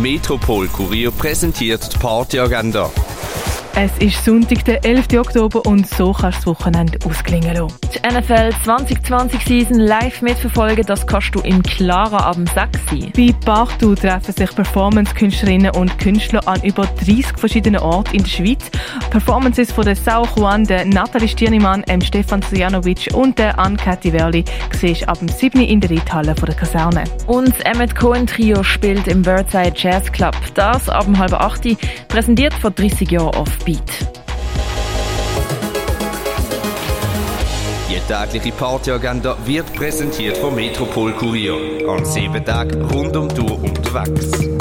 Metropol Kurier präsentiert die Partyagenda. Es ist Sonntag, der 11. Oktober und so kannst du das Wochenende ausklingen lassen. Die NFL 2020 Season live mitverfolgen, das kannst du im Clara ab 6 sein. Bei Bachtu treffen sich Performance-Künstlerinnen und Künstler an über 30 verschiedenen Orten in der Schweiz. Performances von der Sao Juan, der Nathalie Stirnimann, M. Stefan Sojanovic und der Ann-Kathi Werli siehst du ab 7. in der Reithalle der Kaserne. Und das Emmet Cohen Trio spielt im Birdside Jazz Club. Das ab halb 8 präsentiert vor 30 Jahren auf Beat. Die tägliche Partyagenda wird präsentiert vom Metropol Kurier. An sieben Tagen rund um Tour unterwegs.